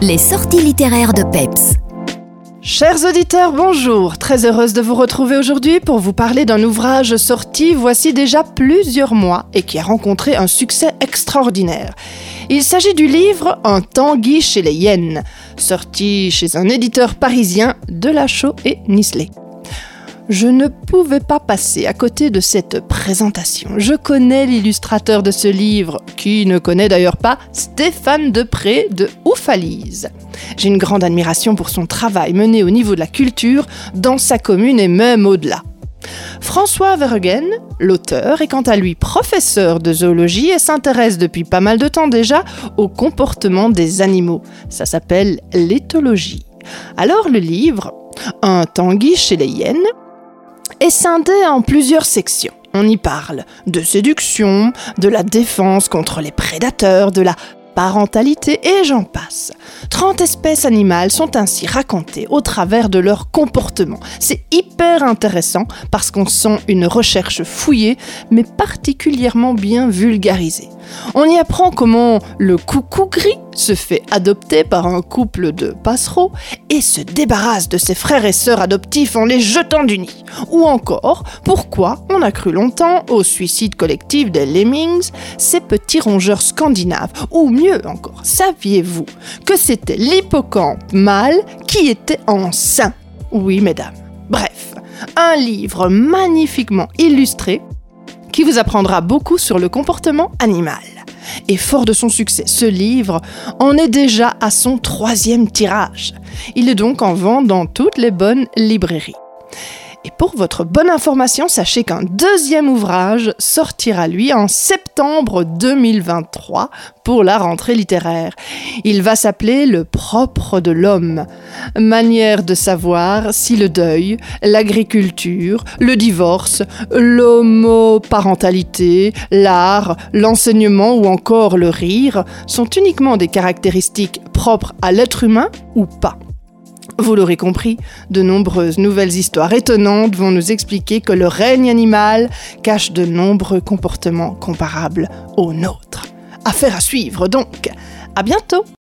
Les sorties littéraires de Peps. Chers auditeurs, bonjour. Très heureuse de vous retrouver aujourd'hui pour vous parler d'un ouvrage sorti voici déjà plusieurs mois et qui a rencontré un succès extraordinaire. Il s'agit du livre Un Tanguy chez les hyènes, sorti chez un éditeur parisien, Delachaux et Nisley. Je ne pouvais pas passer à côté de cette présentation. Je connais l'illustrateur de ce livre, qui ne connaît d'ailleurs pas Stéphane Depré de Oufalise. J'ai une grande admiration pour son travail mené au niveau de la culture, dans sa commune et même au-delà. François Verheugen, l'auteur, est quant à lui professeur de zoologie et s'intéresse depuis pas mal de temps déjà au comportement des animaux. Ça s'appelle l'éthologie. Alors le livre, Un tanguy chez les hyènes, est scindé en plusieurs sections. On y parle de séduction, de la défense contre les prédateurs, de la parentalité et j'en passe. 30 espèces animales sont ainsi racontées au travers de leur comportement. C'est hyper intéressant parce qu'on sent une recherche fouillée mais particulièrement bien vulgarisée. On y apprend comment le coucou gris se fait adopter par un couple de passereaux et se débarrasse de ses frères et sœurs adoptifs en les jetant du nid. Ou encore, pourquoi on a cru longtemps au suicide collectif des lemmings, ces petits rongeurs scandinaves. Ou mieux encore, saviez-vous que c'était l'hippocampe mâle qui était enceint? Oui, mesdames. Bref, un livre magnifiquement illustré qui vous apprendra beaucoup sur le comportement animal. Et fort de son succès, ce livre en est déjà à son troisième tirage. Il est donc en vente dans toutes les bonnes librairies. Et pour votre bonne information, sachez qu'un deuxième ouvrage sortira lui en septembre 2023 pour la rentrée littéraire. Il va s'appeler Le propre de l'homme. Manière de savoir si le deuil, l'agriculture, le divorce, l'homoparentalité, l'art, l'enseignement ou encore le rire sont uniquement des caractéristiques propres à l'être humain ou pas. Vous l'aurez compris, de nombreuses nouvelles histoires étonnantes vont nous expliquer que le règne animal cache de nombreux comportements comparables aux nôtres. Affaire à suivre donc. À bientôt!